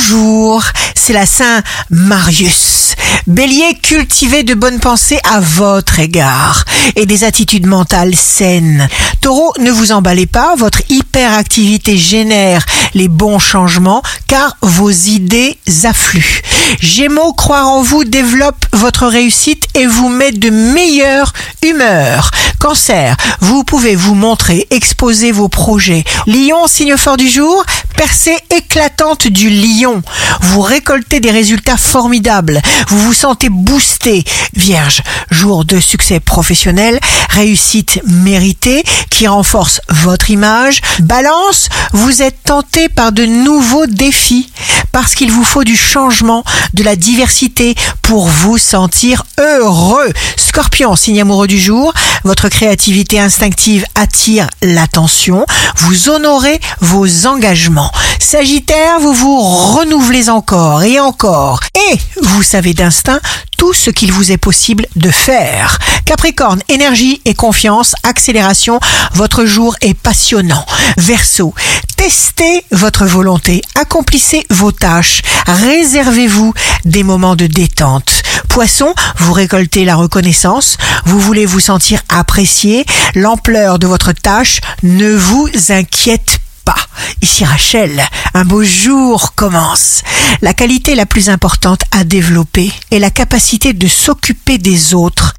Bonjour, c'est la Saint Marius. Bélier, cultivez de bonnes pensées à votre égard et des attitudes mentales saines. Taureau, ne vous emballez pas, votre hyperactivité génère les bons changements car vos idées affluent. Gémeaux, croire en vous développe votre réussite et vous met de meilleure humeur. Cancer, vous pouvez vous montrer, exposer vos projets. Lion, signe fort du jour, percée éclatante du lion. Vous récoltez des résultats formidables. Vous vous sentez boosté. Vierge, jour de succès professionnel, réussite méritée qui renforce votre image. Balance, vous êtes tenté par de nouveaux défis parce qu'il vous faut du changement, de la diversité pour vous sentir heureux. Scorpion, signe amoureux du jour, votre créativité instinctive attire l'attention, vous honorez vos engagements. Sagittaire, vous vous renouvelez encore et encore et vous savez d'instinct tout ce qu'il vous est possible de faire. Capricorne, énergie et confiance, accélération, votre jour est passionnant. Verseau, testez votre volonté, accomplissez vos tâches, réservez-vous des moments de détente. Poisson, vous récoltez la reconnaissance, vous voulez vous sentir apprécié, l'ampleur de votre tâche ne vous inquiète pas. Ici Rachel, un beau jour commence. La qualité la plus importante à développer est la capacité de s'occuper des autres